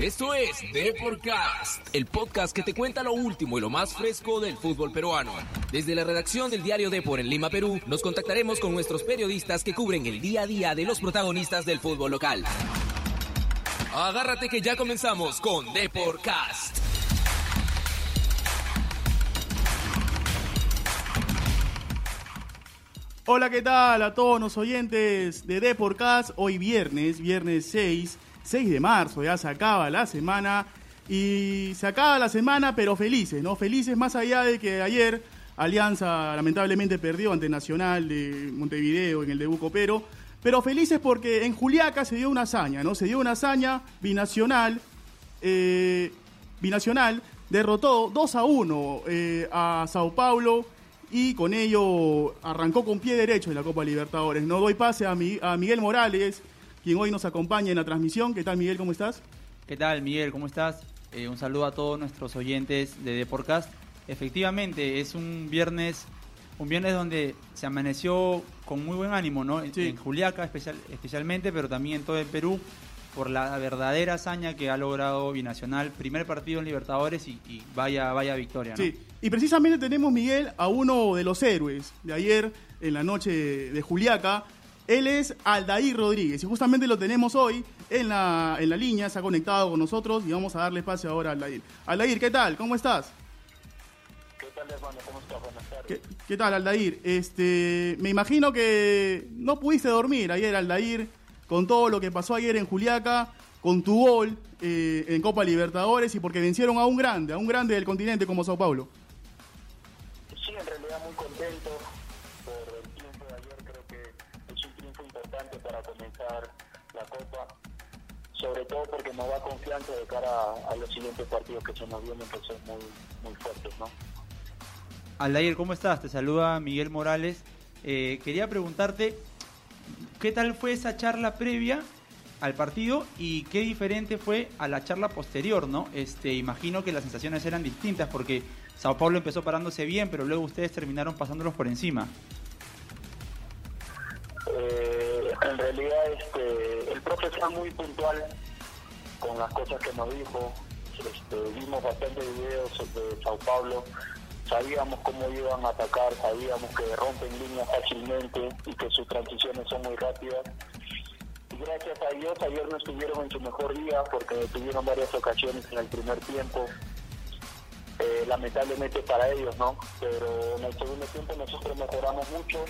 Esto es Deporcast, el podcast que te cuenta lo último y lo más fresco del fútbol peruano. Desde la redacción del diario Depor en Lima, Perú, nos contactaremos con nuestros periodistas que cubren el día a día de los protagonistas del fútbol local. Agárrate que ya comenzamos con Deporcast. Hola, ¿qué tal a todos los oyentes de Deporcast? Hoy viernes, viernes 6, 6 de marzo, ya se acaba la semana y se acaba la semana, pero felices, ¿no? Felices más allá de que ayer Alianza lamentablemente perdió ante Nacional de Montevideo en el debut copero, pero felices porque en Juliaca se dio una hazaña, ¿no? Se dio una hazaña binacional, eh, binacional, derrotó 2 a 1 eh, a Sao Paulo y con ello arrancó con pie derecho en la Copa Libertadores. No doy pase a, a Miguel Morales, quien hoy nos acompaña en la transmisión. ¿Qué tal, Miguel? ¿Cómo estás? ¿Qué tal, Miguel? ¿Cómo estás? Eh, un saludo a todos nuestros oyentes de Deporcast. Efectivamente, es un viernes, un viernes donde se amaneció con muy buen ánimo, ¿no? En Juliaca especial, especialmente, pero también en todo el Perú, por la verdadera hazaña que ha logrado Binacional, primer partido en Libertadores y, vaya, vaya victoria, ¿no? Sí, y precisamente tenemos, Miguel, a uno de los héroes de ayer en la noche de Juliaca. Él es Aldair Rodríguez y justamente lo tenemos hoy en la, en la línea, se ha conectado con nosotros y vamos a darle espacio ahora a Aldair. Aldair, ¿qué tal? ¿Cómo estás? ¿Qué tal, hermano? ¿Cómo estás? Buenas tardes. ¿Qué, tal, Aldair? Este, me imagino que no pudiste dormir ayer, Aldair, con todo lo que pasó ayer en Juliaca, con tu gol eh, en Copa Libertadores y porque vencieron a un grande, a un grande del continente como Sao Paulo. Sí, en realidad muy contento la Copa, sobre todo porque nos da confianza de cara a, los siguientes partidos que se nos vienen, que son muy, muy fuertes, ¿no? Aldair, ¿cómo estás? Te saluda Miguel Morales. Eh, quería preguntarte, ¿qué tal fue esa charla previa al partido y qué diferente fue a la charla posterior, ¿no? Este, imagino que las sensaciones eran distintas porque Sao Paulo empezó parándose bien, pero luego ustedes terminaron pasándolos por encima. Eh, en realidad, este, el profe fue muy puntual con las cosas que nos dijo. Este, vimos bastantes videos de Sao Paulo sabíamos cómo iban a atacar, sabíamos que rompen líneas fácilmente y que sus transiciones son muy rápidas. Y gracias a Dios ayer no estuvieron en su mejor día porque tuvieron varias ocasiones en el primer tiempo. Eh, lamentablemente para ellos, ¿no? Pero en el segundo tiempo nosotros mejoramos mucho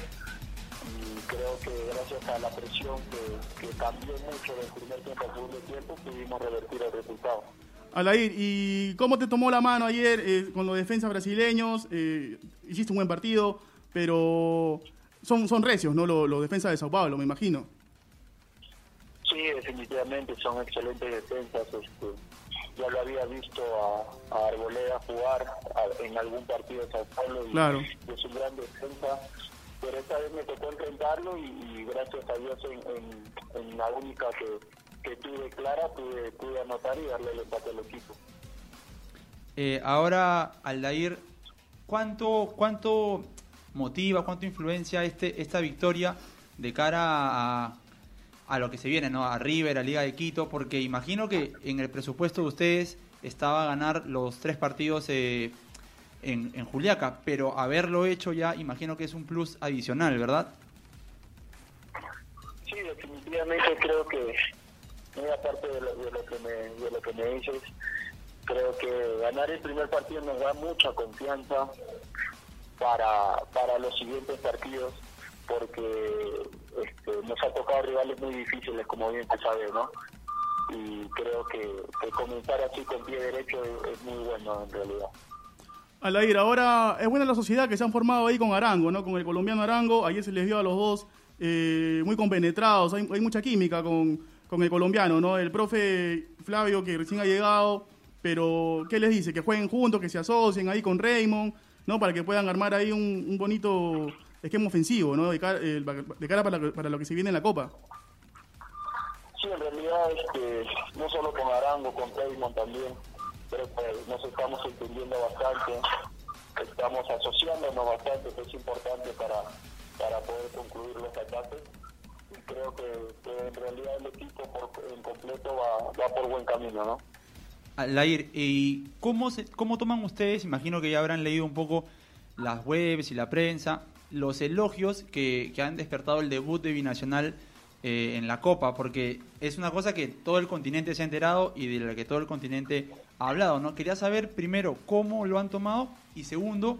creo que gracias a la presión que, que cambió mucho del primer tiempo al segundo tiempo pudimos revertir el resultado. Alair, ¿y cómo te tomó la mano ayer eh, con los defensas brasileños? Eh, hiciste un buen partido, pero son, son recios, ¿no? Los, defensas de Sao Paulo, me imagino. Sí, definitivamente son excelentes defensas. Este, ya lo había visto a, a Arboleda jugar en algún partido de Sao Paulo y, claro. es un gran defensa. Pero esta vez me tocó enfrentarlo y, gracias a Dios en, la única que que tuve clara, pude, pude anotar y darle el empate al equipo. Eh, ahora, Aldair, ¿cuánto, ¿cuánto motiva, cuánto influencia este, esta victoria de cara a, a lo que se viene, ¿no? A River, a Liga de Quito, porque imagino que en el presupuesto de ustedes estaba ganar los tres partidos eh, en, en Juliaca, pero haberlo hecho ya, imagino que es un plus adicional, ¿verdad? Sí, definitivamente creo que muy aparte de lo, que me, de lo que me dices, creo que ganar el primer partido nos da mucha confianza para, para los siguientes partidos, porque este, nos ha tocado rivales muy difíciles, como bien se sabe, ¿no? Y creo que, comenzar así con pie derecho es, muy bueno en realidad. Alair, ahora es buena la sociedad que se han formado ahí con Arango, ¿no? Con el colombiano Arango, ayer se les vio a los dos eh, muy compenetrados, hay, hay mucha química con, con el colombiano, ¿no? El profe Flavio que recién ha llegado, pero ¿qué les dice? Que jueguen juntos, que se asocien ahí con Raymond, ¿no? Para que puedan armar ahí un, bonito esquema ofensivo, ¿no? De cara, de cara para, para, lo que se viene en la Copa. Sí, en realidad este, no solo con Arango, con Raymond también, pero que nos estamos entendiendo bastante, estamos asociándonos bastante, que es importante para, para poder concluir los ataques creo que, en realidad el equipo en completo va, va por buen camino, ¿no? Aldair, ¿y cómo, se, cómo toman ustedes? Imagino que ya habrán leído un poco las webs y la prensa, los elogios que, que han despertado el debut de Binacional eh, en la Copa, porque es una cosa que todo el continente se ha enterado y de la que todo el continente hablado, ¿no? Quería saber primero cómo lo han tomado y segundo,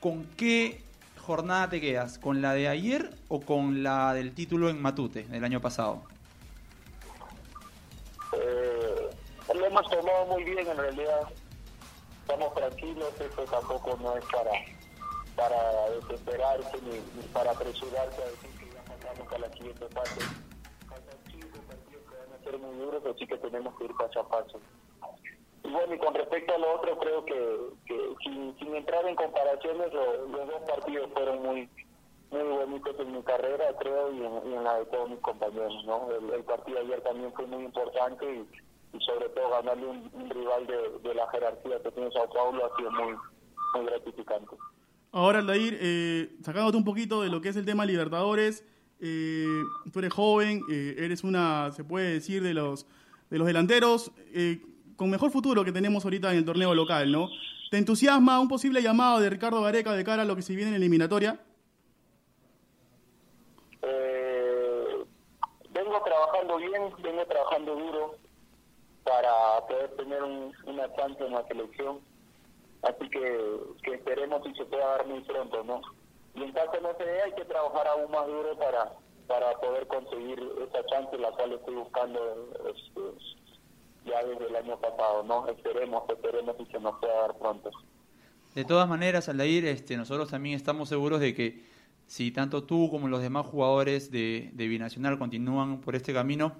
con qué jornada te quedas, con la de ayer o con la del título en Matute del año pasado. Eh, lo hemos tomado muy bien en realidad. Estamos tranquilos, esto tampoco no es para para desesperarse ni, para apresurarse a decir que ya pasamos a la siguiente fase. Faltan cinco partidos que van a ser muy duros, así que tenemos que ir paso a paso. Bueno, y con respecto a lo otro, creo que, sin, sin entrar en comparaciones, lo- los dos partidos fueron muy muy bonitos en mi carrera, creo, y en, la de todos mis compañeros, ¿no? El, partido ayer también fue muy importante y, sobre todo ganarle un, rival de, de la jerarquía que tiene Sao Paulo ha sido muy, muy gratificante. Ahora, Aldair, eh, sacándote un poquito de lo que es el tema Libertadores, eh, tú eres joven, eh, eres una, se puede decir, de los, de los delanteros eh, con mejor futuro que tenemos ahorita en el torneo local, ¿no? ¿Te entusiasma un posible llamado de Ricardo Gareca de cara a lo que se viene en eliminatoria? Eh, vengo trabajando bien, vengo trabajando duro para poder tener un, una chance en la selección. Así que, que esperemos si se pueda dar muy pronto, ¿no? Y en caso no se dé, hay que trabajar aún más duro para, para poder conseguir esa chance, la cual estoy buscando este, desde el año pasado. Esperemos, si se nos dar pronto. De todas maneras, Aldair, este, nosotros también estamos seguros de que si tanto tú como los demás jugadores de, de Binacional continúan por este camino,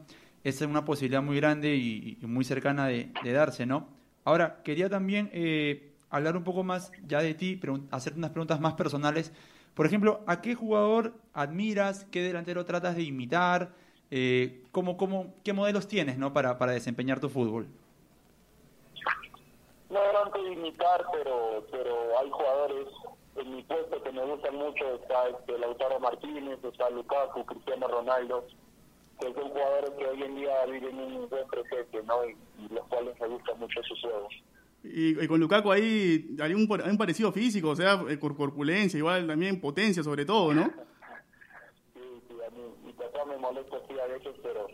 es una posibilidad muy grande y, y muy cercana de, darse, ¿no? Ahora, quería también eh, hablar un poco más ya de ti, pregun- hacerte unas preguntas más personales. Por ejemplo, ¿a qué jugador admiras? ¿Qué delantero tratas de imitar? Eh, ¿cómo, cómo, ¿Qué modelos tienes ¿no? para, para desempeñar tu fútbol? No tanto de imitar, pero, pero hay jugadores en mi puesto que me gustan mucho. Está este, Lautaro Martínez, está Lukaku, Cristiano Ronaldo, que son jugadores que hoy en día viven un buen presente, ¿no? Y, y los cuales me gustan mucho sus juegos. Y, y con Lukaku ahí hay un, hay un parecido físico, o sea, eh, cor- corpulencia, igual también potencia sobre todo, ¿no? Sí, sí, a mí, mi molesta así a veces, pero,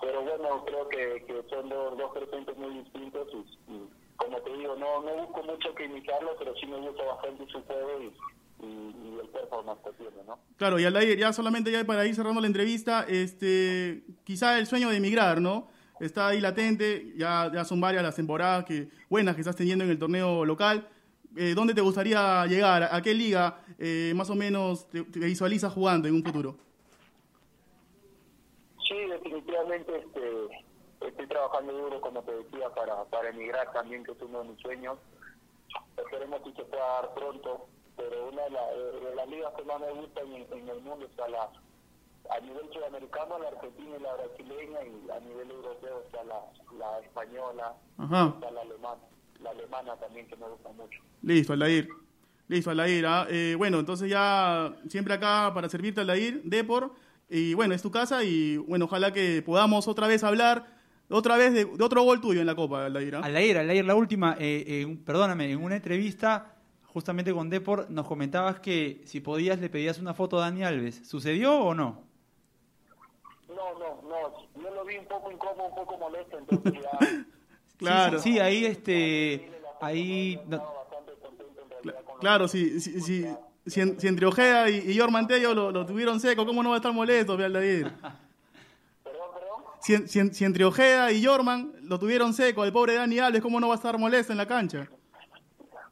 pero bueno, creo que, que son dos, dos presentes muy distintos y, y como te digo, no, no busco mucho que imitarlo, pero sí me gusta bastante su juego y, y, y el performance que tiene, ¿no? Claro, y Aldair, ya solamente ya para ir cerrando la entrevista, este, quizá el sueño de emigrar, ¿no? Está ahí latente, ya, ya son varias las temporadas que, buenas que estás teniendo en el torneo local. Eh, ¿Dónde te gustaría llegar? ¿A qué liga eh, más o menos te, te visualizas jugando en un futuro? Definitivamente este, estoy trabajando duro, como te decía, para, para emigrar también, que es uno de mis sueños. Esperemos que se pueda dar pronto, pero una de, la- de las ligas que más me gustan en, en el mundo está la, a nivel sudamericano, la argentina y la brasileña, y a nivel europeo está la, la española, está la alemana, la alemana también que me gusta mucho. Listo, Aldair. Listo, Aldair. ¿ah? Eh, bueno, entonces ya siempre acá para servirte, Aldair, Depor. Y bueno, es tu casa y bueno, ojalá que podamos otra vez hablar, otra vez de, de otro gol tuyo en la Copa, Aldair. ¿ah? Aldair, Aldair, la última, eh, eh, perdóname, en una entrevista justamente con Depor nos comentabas que si podías le pedías una foto a Dani Alves. ¿Sucedió o no? No, no, no, yo lo vi un poco incómodo, un poco molesto, entonces ya... Claro. Sí, sí, sí, ahí este, ahí, no- estaba bastante contento en realidad con lo Claro, si, si, si, si, en- si entre Ojeda y, y Jorman Tello lo, lo tuvieron seco, ¿cómo no va a estar molesto, Aldair? Perdón, perdón. Si, si, en- si entre Ojeda y Jorman lo tuvieron seco, el pobre Dani Alves, ¿cómo no va a estar molesto en la cancha?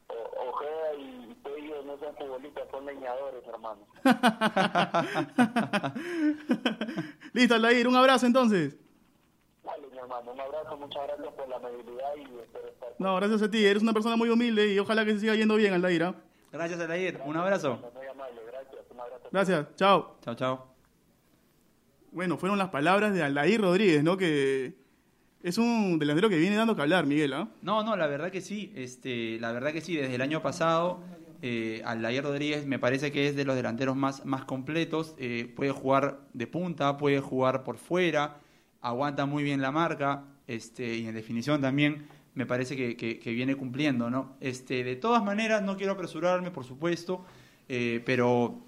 O- Ojeda y Pello no son futbolistas, son leñadores, hermano. Listo, Aldair, un abrazo entonces. Vale, mi hermano, un abrazo, muchas gracias por la amabilidad y espero estar No, gracias a ti, eres una persona muy humilde y ojalá que se siga yendo bien, Aldair. Gracias. Un abrazo. gracias, un abrazo. Gracias, chao. Chao, chao. Bueno, fueron las palabras de Aldair Rodríguez, ¿no? Que es un delantero que viene dando que hablar, Miguel, ¿ah? No, no, la verdad que sí. Este, la verdad que sí. Desde el año pasado, eh, Aldair Rodríguez me parece que es de los delanteros más, más completos. Eh, puede jugar de punta, puede jugar por fuera, aguanta muy bien la marca. Este, y en definición también me parece que, que- viene cumpliendo, ¿no? Este, de todas maneras, no quiero apresurarme, por supuesto, eh, pero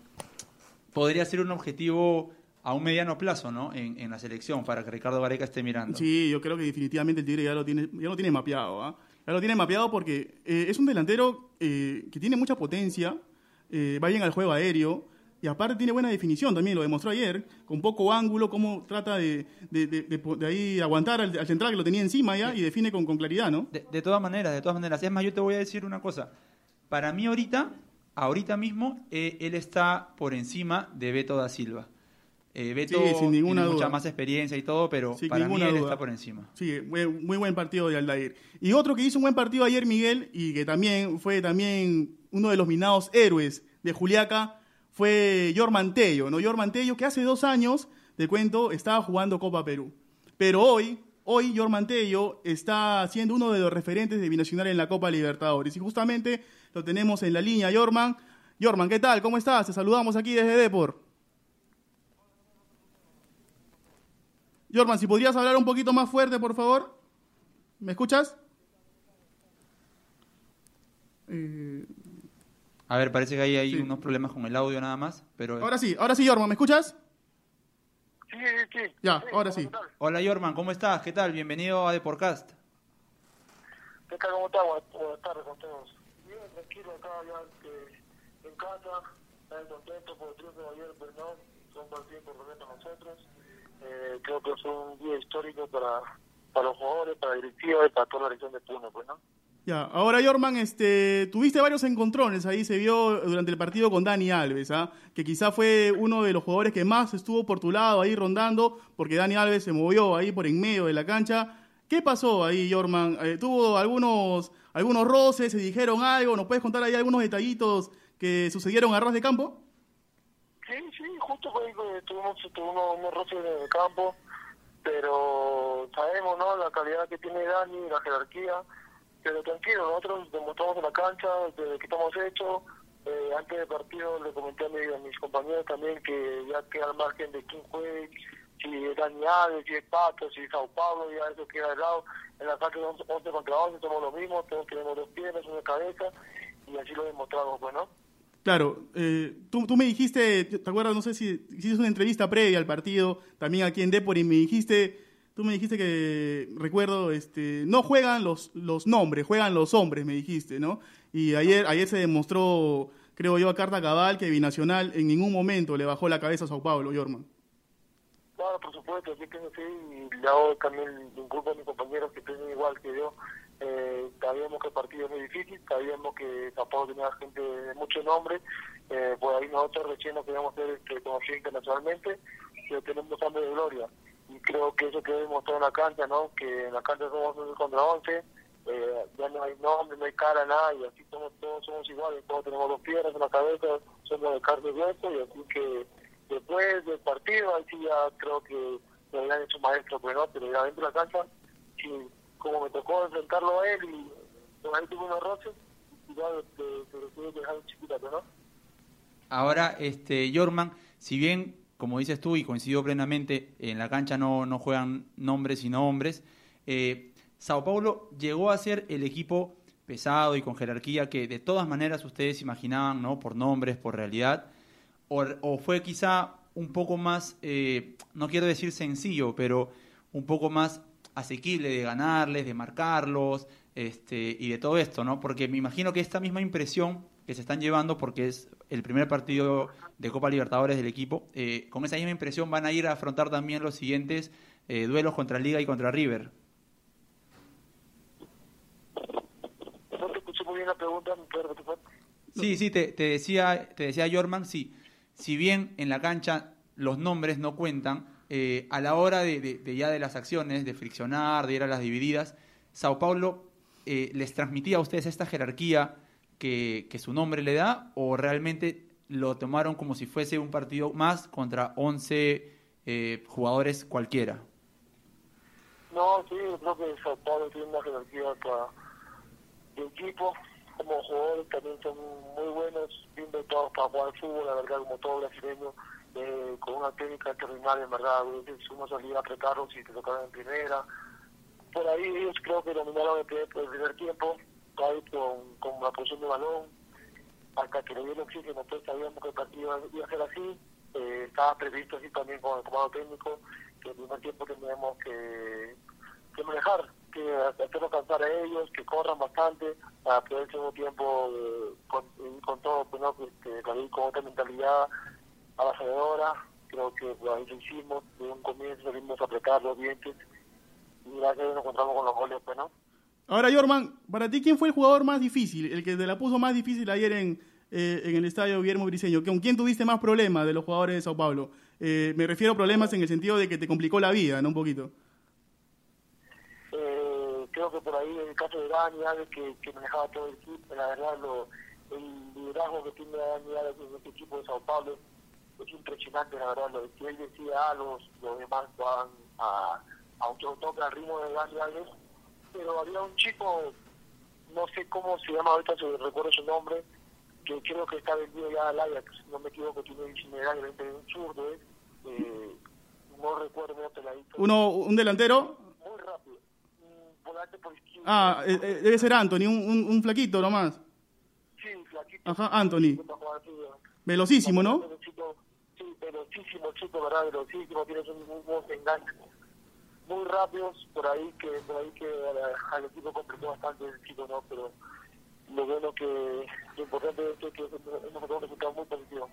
podría ser un objetivo a un mediano plazo, ¿no? En, en la selección, para que Ricardo Gareca esté mirando. Sí, yo creo que definitivamente el Tigre ya lo tiene, ya lo tiene mapeado. ¿ah? Ya lo tiene mapeado porque eh, es un delantero eh, que tiene mucha potencia, va bien al juego aéreo y aparte tiene buena definición también, lo demostró ayer, con poco ángulo, cómo trata de, de, de- ahí aguantar al, al central que lo tenía encima ya y define con, con claridad, ¿no? De, todas maneras, de todas maneras. Es más, yo te voy a decir una cosa. Para mí ahorita, ahorita mismo, eh, él está por encima de Beto da Silva. Eh, Beto Sí, sin ninguna tiene mucha duda. más experiencia y todo, pero Sin para mí él duda. está por encima. Sí, muy, muy buen partido de Aldair. Y otro que hizo un buen partido ayer, Miguel, y que también fue también uno de los minados héroes de Juliaca, fue Yorman Tello, ¿no? Yorman Tello, que hace dos años, te cuento, estaba jugando Copa Perú. Pero hoy, hoy Yorman Tello está siendo uno de los referentes de Binacional en la Copa Libertadores. Y justamente lo tenemos en la línea, Yorman. Yorman, ¿qué tal? ¿Cómo estás? Te saludamos aquí desde Depor. Yorman, si podrías hablar un poquito más fuerte, por favor. ¿Me escuchas? Eh, A ver, parece que ahí hay Sí. unos problemas con el audio nada más, pero... ahora sí, ahora sí, Yorman, ¿me escuchas? Sí, sí, sí. Ya, Sí, ahora ¿cómo sí. Hola, Yorman, ¿cómo estás? ¿Qué tal? Bienvenido a Deporcast. ¿Qué tal? ¿Cómo estás? Buenas, tardes con todos. Bien, tranquilo acá ya este, en casa, tan contento por el triunfo de ayer, pero no, son partido importante para nosotros. Eh, creo que fue un día histórico para, para los jugadores, para la directiva y para toda la región de Puno, pues, ¿no? Ahora Yorman, este, tuviste varios encontrones, ahí se vio durante el partido con Dani Alves, ¿ah? que quizá fue uno de los jugadores que más estuvo por tu lado ahí rondando, porque Dani Alves se movió ahí por en medio de la cancha. ¿Qué pasó ahí, Yorman? Eh, ¿Tuvo algunos, algunos roces? ¿Se dijeron algo? ¿Nos puedes contar ahí algunos detallitos que sucedieron a ras de campo? Sí, sí, justo fue tuvimos, tuvimos unos roces en el campo, pero sabemos, ¿no? La calidad que tiene Dani, la jerarquía, pero tranquilo, nosotros demostramos en la cancha desde que estamos hechos. Eh, antes del partido le comenté a, mi- a mis compañeros también que ya queda al margen de quién juegue, si es Dani Alves, si es Pato, si es Sao Paulo, ya eso queda de lado. En la cancha son 11 contra 11, somos lo mismo, todos tenemos dos piernas, una cabeza, y así lo demostramos, pues, ¿no? Claro, eh, tú, tú me dijiste, ¿te acuerdas? No sé si hiciste una entrevista previa al partido, también aquí en Depor, y me dijiste, tú me dijiste que, recuerdo, este, no juegan los, los nombres, juegan los hombres, me dijiste, ¿no? Y ayer, ayer se demostró, creo yo, a carta cabal que Binacional en ningún momento le bajó la cabeza a Sao Paulo, Yorman. Claro, por supuesto, así que así, y hago también un grupo de mis compañeros que tienen igual que yo. Eh, sabíamos que el partido es muy difícil, sabíamos que tampoco tenía gente de mucho nombre, eh, por ahí nosotros recién nos queríamos ser este, conocidos internacionalmente, pero tenemos hambre de gloria. Y creo que eso quedó demostrado en la cancha, ¿no? Que en la cancha somos 11 contra 11, eh, ya no hay nombre, no hay cara, nada, y así somos, todos somos iguales, todos tenemos dos piernas, una cabeza, somos de carne y hueso, y así que después del partido, ahí sí ya creo que me habían hecho maestro, pues no, pero ya dentro de la cancha, sí, como me tocó enfrentarlo a él y pues, ahí tuve unos roces, y ya lo tuve que dejar en chiquita, pues, ¿no? Ahora, este, Yorman, si bien, como dices tú, y coincido plenamente, en la cancha no, no juegan nombres sino hombres, eh, Sao Paulo llegó a ser el equipo pesado y con jerarquía que de todas maneras ustedes imaginaban, ¿no? Por nombres, por realidad, o, o fue quizá un poco más, eh, no quiero decir sencillo, pero un poco más asequible de ganarles, de marcarlos, este, y de todo esto, ¿no? Porque me imagino que esta misma impresión que se están llevando, porque es el primer partido de Copa Libertadores del equipo, eh, con esa misma impresión van a ir a afrontar también los siguientes eh, duelos contra Liga y contra River. No te escuché muy bien la pregunta. Sí, sí, te, te decía, te decía Jorman, sí, si bien en la cancha los nombres no cuentan, eh, a la hora de, de- de ya de las acciones, de friccionar, de ir a las divididas, Sao Paulo eh, les transmitía a ustedes esta jerarquía que, su nombre le da, o realmente lo tomaron como si fuese un partido más contra 11 eh, jugadores cualquiera. No, sí, yo creo que Sao Paulo tiene una jerarquía para de equipo, como jugadores también son muy buenos, bien dotados para jugar fútbol, la verdad, como todo brasileño, eh, con una técnica extraordinaria, en verdad, uno salía a apretarlos y te tocaban en primera, por ahí ellos creo que dominaron el primer, el primer tiempo, con, con la posición de balón, hasta que le dio el oxígeno, pues sabíamos que el partido iba a ser así, eh, estaba previsto así también con el comando técnico, que el primer tiempo teníamos que, que manejar, que hacerlo cansar a ellos, que corran bastante, para poder el segundo tiempo eh, con, con todo, pues, ¿no? este, con, con otra mentalidad avasalladora, creo que pues, ahí lo hicimos, de un comienzo salimos a apretar los dientes, y gracias a nos encontramos con los goles, pues, ¿no? Ahora, Jorman, para ti, ¿quién fue el jugador más difícil? El que te la puso más difícil ayer en, eh, en el estadio Guillermo Briseño. ¿Con quién tuviste más problemas de los jugadores de Sao Paulo? Eh, me refiero a problemas en el sentido de que te complicó la vida, ¿no? Un poquito. Eh, creo que por ahí en el caso de Dani que, manejaba todo el equipo, la verdad, lo, el liderazgo que tiene Dani Alves en este equipo de Sao Paulo es impresionante, la verdad. Lo que él decía, los, los demás van a, a un toque al ritmo de Dani Alves pero había un chico, no sé cómo se llama ahorita, si recuerdo su nombre, que creo que está vendido ya al Ajax, no me equivoco, tiene 19 años, un zurdo, ¿eh? eh no recuerdo, la ¿Uno, ¿Un delantero? Muy rápido, un volante por izquierda. Ah, eh, eh, debe ser Anthony, un, un, un, flaquito nomás. Sí, flaquito. Ajá, Anthony. Velocísimo, ¿no? Sí, velocísimo, chico, ¿verdad? Velocísimo, tienes un, un, un enganche muy rápidos, por ahí que por ahí que al equipo complicó bastante el chico, ¿no? Pero lo bueno que lo importante es que hemos un resultado muy positivo.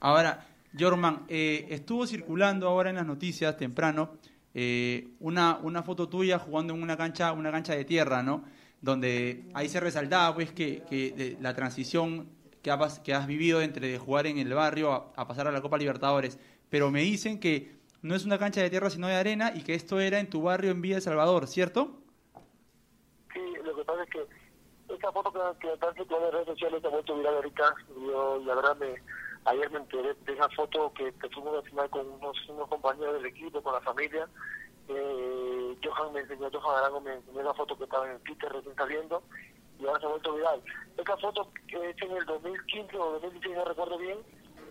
Ahora, Jorman, eh, estuvo circulando ahora en las noticias temprano eh, una, una foto tuya jugando en una cancha, una cancha de tierra, ¿no? Donde ahí se resaltaba pues que, que de, la transición que has, que has vivido entre jugar en el barrio a pasar a la Copa Libertadores. Pero me dicen que no es una cancha de tierra sino de arena y que esto era en tu barrio en Villa El Salvador, ¿cierto? Sí, lo que pasa es que esta foto que, que en las redes sociales se ha vuelto viral ahorita. Yo, la verdad, me, ayer me enteré de esa foto que, que fuimos a final con unos, compañeros del equipo, con la familia. Eh, Johan me enseñó, Johan Arango me enseñó la foto que estaba en Twitter recién saliendo y ahora se ha vuelto viral. Esta foto que es en el 2015 o 2016, no recuerdo bien,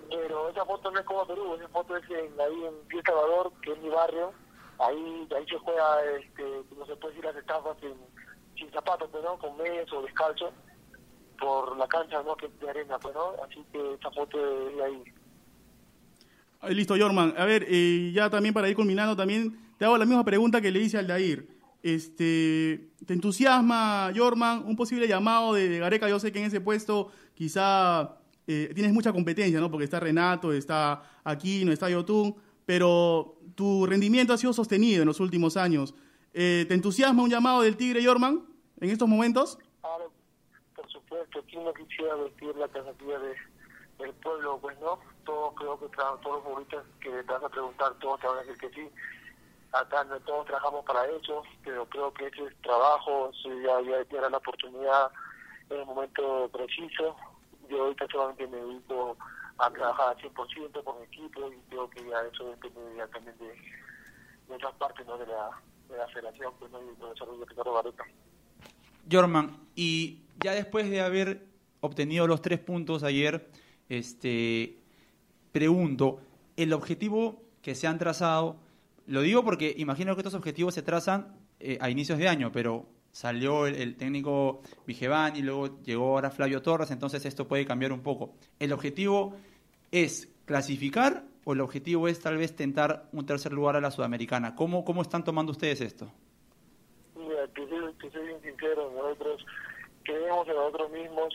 pero esa foto no es como Perú, esa foto es en, ahí en Pie Salvador, que es mi barrio, ahí ahí se juega, este, no se puede decir las estafas sin, sin zapatos, pues, ¿no? con medias o descalzo, por la cancha ¿no? que es de arena, pues, ¿no? así que esa foto es ahí. Listo, Jorman. A ver, eh, ya también para ir culminando, también te hago la misma pregunta que le hice al Dair. Este, ¿Te entusiasma, Jorman, un posible llamado de Gareca? Yo sé que en ese puesto quizá eh, tienes mucha competencia, ¿no? Porque está Renato, está Aquino, está Yotun, pero tu rendimiento ha sido sostenido en los últimos años. Eh, ¿Te entusiasma un llamado del Tigre Yorman en estos momentos? Claro, por supuesto, ¿quién no quisiera vestir la casatilla de, del pueblo? Pues no, todos creo que todos los futbolistas que te vas a preguntar, todos te van a decir que sí. Acá no, todos trabajamos para eso, pero creo que ese es trabajo, si ya, ya era la oportunidad en el momento preciso, yo ahorita solamente me dedico a trabajar al 100% con equipo y creo que ya eso depende también de, otras partes ¿no? de, la, de la federación pues, ¿no? y del desarrollo de Ricardo Gareca. Jorman, y ya después de haber obtenido los tres puntos ayer, este, pregunto, el objetivo que se han trazado, lo digo porque imagino que estos objetivos se trazan eh, a inicios de año, pero salió el, técnico Vigevani, luego llegó ahora Flavio Torres, entonces esto puede cambiar un poco. ¿El objetivo es clasificar o el objetivo es tal vez tentar un tercer lugar a la Sudamericana? ¿Cómo, cómo están tomando ustedes esto? Mira, te soy, bien sincero, nosotros creemos en nosotros mismos,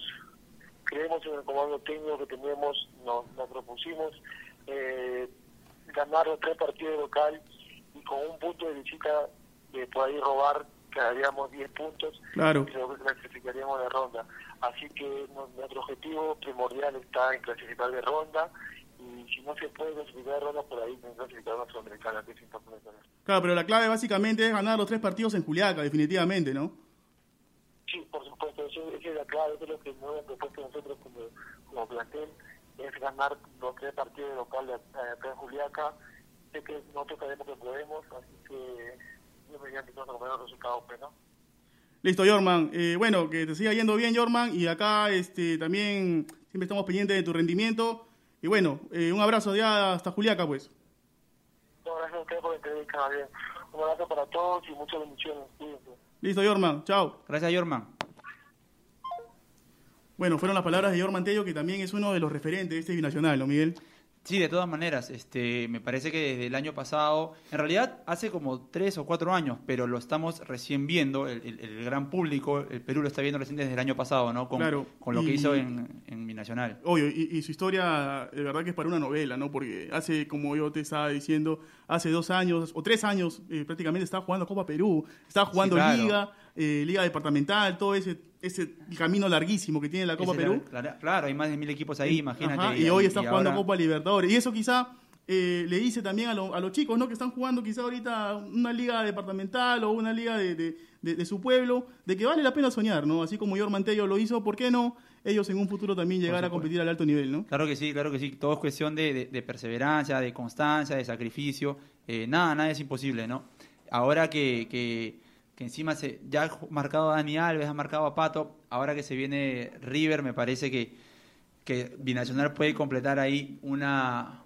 creemos en el comando técnico que tenemos, nos, propusimos eh, ganar los tres partidos locales y con un punto de visita de poder robar quedaríamos 10 puntos claro. y que clasificaríamos de ronda. Así que nuestro objetivo primordial está en clasificar de ronda y si no se puede clasificar de ronda, por ahí en clasificar a Sudamericana, que es importante Claro, pero la clave básicamente es ganar los tres partidos en Juliaca, definitivamente, ¿no? Sí, por supuesto, esa es la clave, eso es lo que nos hemos propuesto nosotros como, como plantel, es ganar los tres partidos locales acá en Juliaca. Sé que nosotros sabemos que podemos, así que Listo, Jorman. Eh, bueno, que te siga yendo bien, Jorman. Y acá este, también siempre estamos pendientes de tu rendimiento. Y bueno, eh, un abrazo ya hasta Juliaca, pues. No, gracias a usted por la entrevista, bien. Un abrazo para todos y muchas bendiciones. Listo, Yorman. Chao. Gracias, Yorman. Bueno, fueron las palabras de Yorman Tello, que también es uno de los referentes de este binacional, ¿no, Miguel? Sí, de todas maneras, este, me parece que desde el año pasado, en realidad hace como tres o cuatro años, pero lo estamos recién viendo, el, el- el gran público, el Perú lo está viendo recién desde el año pasado, ¿no? Con, Claro, con lo que hizo en, en Binacional. Obvio, y, y su historia, de verdad que es para una novela, ¿no? Porque hace, como yo te estaba diciendo, hace dos años o tres años eh, prácticamente estaba jugando Copa Perú, estaba jugando claro. Liga, eh, Liga Departamental, todo ese, ese camino larguísimo que tiene la Copa Ese Perú. Claro, hay más de mil equipos ahí, imagínate. Ajá, y, hoy está jugando ahora- Copa Libertadores. Y eso quizá eh, le dice también a, lo- a los chicos, ¿no? Que están jugando quizá ahorita una liga departamental o una liga de, de- de- de su pueblo, de que vale la pena soñar, ¿no? Así como Yorman Tello lo hizo, ¿por qué no? Ellos en un futuro también llegar a competir al alto nivel, ¿no? Claro que sí, claro que sí. Todo es cuestión de, de- de perseverancia, de constancia, de sacrificio. Eh, nada, nada es imposible, ¿no? Ahora que, que, que encima se, ya ha marcado a Dani Alves, ha marcado a Pato, ahora que se viene River, me parece que, que Binacional puede completar ahí una,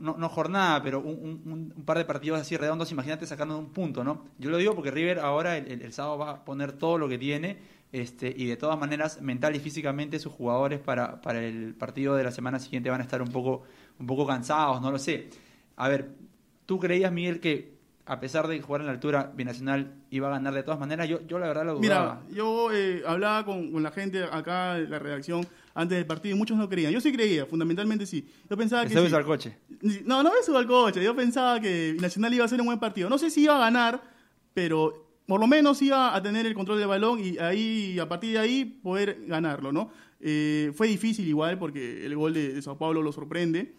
no, no jornada, pero un, un- par de partidos así redondos, imagínate sacando un punto, ¿no? Yo lo digo porque River ahora el, el- el sábado va a poner todo lo que tiene este, y de todas maneras mental y físicamente sus jugadores para, para el partido de la semana siguiente van a estar un poco, un poco cansados, no lo sé. A ver, ¿tú creías, Miguel, que a pesar de jugar en la altura, Binacional iba a ganar de todas maneras? Yo, yo la verdad lo dudaba. Mira, yo eh, hablaba con, con la gente acá la redacción antes del partido y muchos no creían. Yo sí creía, fundamentalmente sí. Yo pensaba que subes sí. al coche. No, no me subo al coche. Yo pensaba que Nacional iba a ser un buen partido. No sé si iba a ganar, pero por lo menos iba a tener el control del balón y ahí, a partir de ahí, poder ganarlo, ¿no? Eh, fue difícil igual porque el gol de, de Sao Paulo lo sorprende,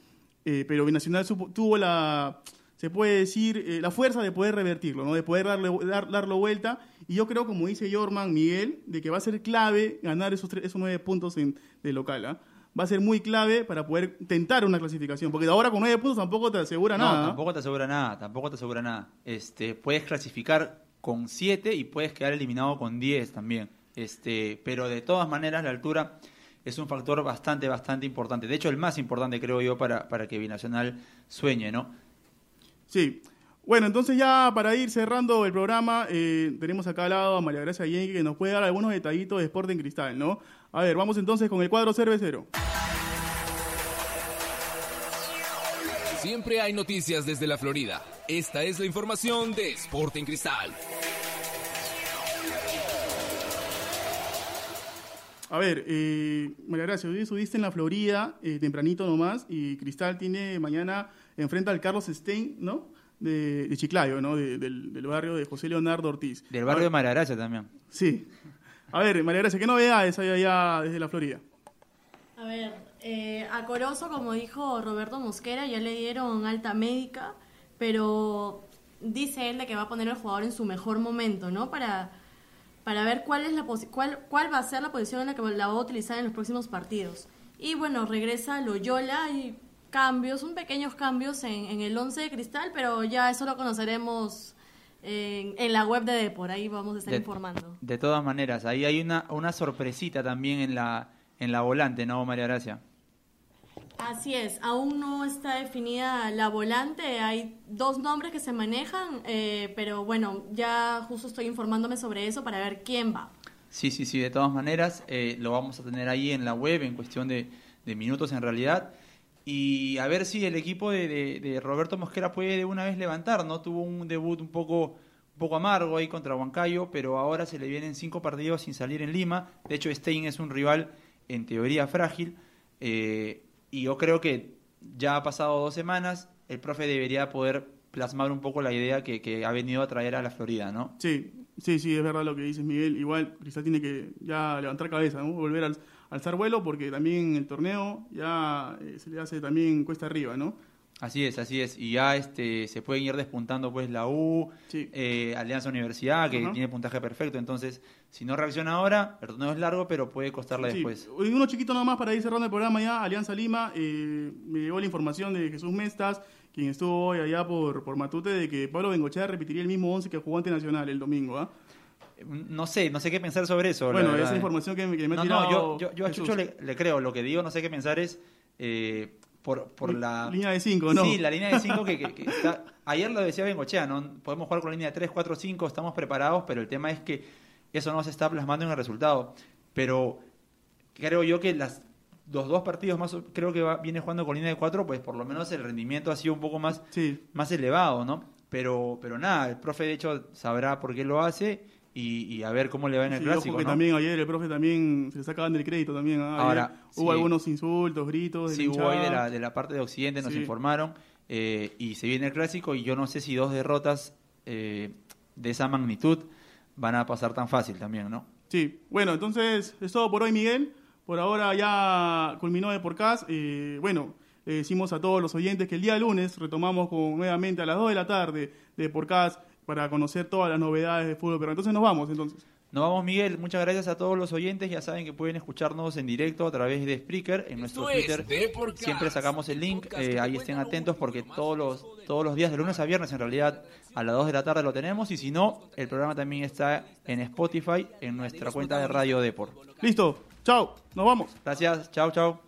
eh, pero Binacional supo- tuvo la, se puede decir, eh, la fuerza de poder revertirlo, ¿no? De poder darle, dar, darlo vuelta. Y yo creo, como dice Jorman Miguel, de que va a ser clave ganar esos, tres- esos nueve puntos en, de local, ¿ah? Va a ser muy clave para poder tentar una clasificación, porque ahora con nueve puntos tampoco te asegura No, nada. ¿ah? tampoco te asegura nada, tampoco te asegura nada. Este, puedes clasificar con 7 y puedes quedar eliminado con 10 también. Este, pero de todas maneras la altura es un factor bastante, bastante importante. De hecho, el más importante creo yo para, para que Binacional sueñe, ¿no? Sí. Bueno, entonces ya para ir cerrando el programa, eh, tenemos acá al lado a María Gracia Yenque que nos puede dar algunos detallitos de Sporting Cristal, ¿no? A ver, vamos entonces con el cuadro cervecero. Siempre hay noticias desde la Florida. Esta es la información de Sporting Cristal. A ver, eh, María Gracia, hoy subiste en la Florida, eh, tempranito nomás, y Cristal tiene mañana, enfrenta al Carlos Stein, ¿no? De, de Chiclayo, ¿no? De- del, del barrio de José Leonardo Ortiz. Del barrio de ver, María Gracia también. Sí. A ver, María Gracia, ¿qué novedades hay allá desde la Florida? A ver, eh, a Corozo, como dijo Roberto Mosquera, ya le dieron alta médica, pero dice él de que va a poner al jugador en su mejor momento, ¿no? Para, para ver cuál, es la cuál, cuál va a ser la posición en la que la va a utilizar en los próximos partidos. Y bueno, regresa Loyola y cambios, son pequeños cambios en, en el 11 de cristal, pero ya eso lo conoceremos en, en la web de Depor, ahí vamos a estar De- informando. De todas maneras, ahí hay una, una sorpresita también en la, en la volante, ¿no, María Gracia? Así es, aún no está definida la volante, hay dos nombres que se manejan, eh, pero bueno, ya justo estoy informándome sobre eso para ver quién va. Sí, sí, sí, de todas maneras, eh, lo vamos a tener ahí en la web en cuestión de, de minutos en realidad. Y a ver si el equipo de, de- Roberto Mosquera puede de una vez levantar, ¿no? Tuvo un debut un poco, un poco amargo ahí contra Huancayo, pero ahora se le vienen cinco partidos sin salir en Lima. De hecho, Stein es un rival en teoría frágil. eh, y yo creo que ya ha pasado dos semanas, el profe debería poder plasmar un poco la idea que, que ha venido a traer a la Florida, ¿no? Sí, sí, sí, es verdad lo que dices, Miguel. Igual Cristal tiene que ya levantar cabeza, ¿no? Volver al alzar vuelo porque también el torneo ya eh, se le hace también cuesta arriba, ¿no? Así es, así es. Y ya este se pueden ir despuntando pues la U, Sí. eh, Alianza Universidad, que tiene puntaje perfecto. Entonces, si no reacciona ahora, el torneo es largo, pero puede costarle Sí, después. Uno chiquito nada más para ir cerrando el programa ya, Alianza Lima, eh, me llegó la información de Jesús Mestas, quien estuvo hoy allá por, por Matute, de que Pablo Bengochea repetiría el mismo 11 que jugó ante Nacional el domingo, ¿ah? No sé, no sé qué pensar sobre eso. Bueno, esa información que, me- que me ha No, tirado no, yo, yo, yo a. Chucho le, le creo. Lo que digo, no sé qué pensar es, eh, por, por la... Línea de 5, ¿no? Sí, la línea de 5 que, que- que está... Ayer lo decía Bengochea, ¿no? Podemos jugar con la línea de 3, 4, 5, estamos preparados, pero el tema es que eso no se está plasmando en el resultado. Pero creo yo que las, los dos partidos más, creo que va- viene jugando con línea de 4, pues por lo menos el rendimiento ha sido un poco más, Sí. más elevado, ¿no? Pero, pero nada, el profe de hecho sabrá por qué lo hace y, y a ver cómo le va en el Sí, clásico, ojo que ¿no? también ayer el profe también se le sacaban del crédito también. ¿ah? Ahora, hubo sí. algunos insultos, gritos. Sí, hubo ahí de la, de la parte de Occidente, nos Sí. informaron, eh, y se viene el clásico, y yo no sé si dos derrotas eh, de esa magnitud van a pasar tan fácil también, ¿no? Sí, bueno, entonces es todo por hoy, Miguel. Por ahora ya culminó de podcast. Eh, bueno, le decimos a todos los oyentes que el día lunes retomamos con, nuevamente a las 2 de la tarde de podcast para conocer todas las novedades de fútbol. Pero entonces nos vamos, entonces. Nos vamos, Miguel. Muchas gracias a todos los oyentes. Ya saben que pueden escucharnos en directo a través de Spreaker, en nuestro Twitter. Siempre sacamos el link. eh, ahí estén atentos porque todos los, todos los días, de lunes a viernes, en realidad, a las 2 de la tarde lo tenemos. Y si no, el programa también está en Spotify, en nuestra cuenta de Radio Deport. Listo, chao, nos vamos. Gracias. Chao, chao.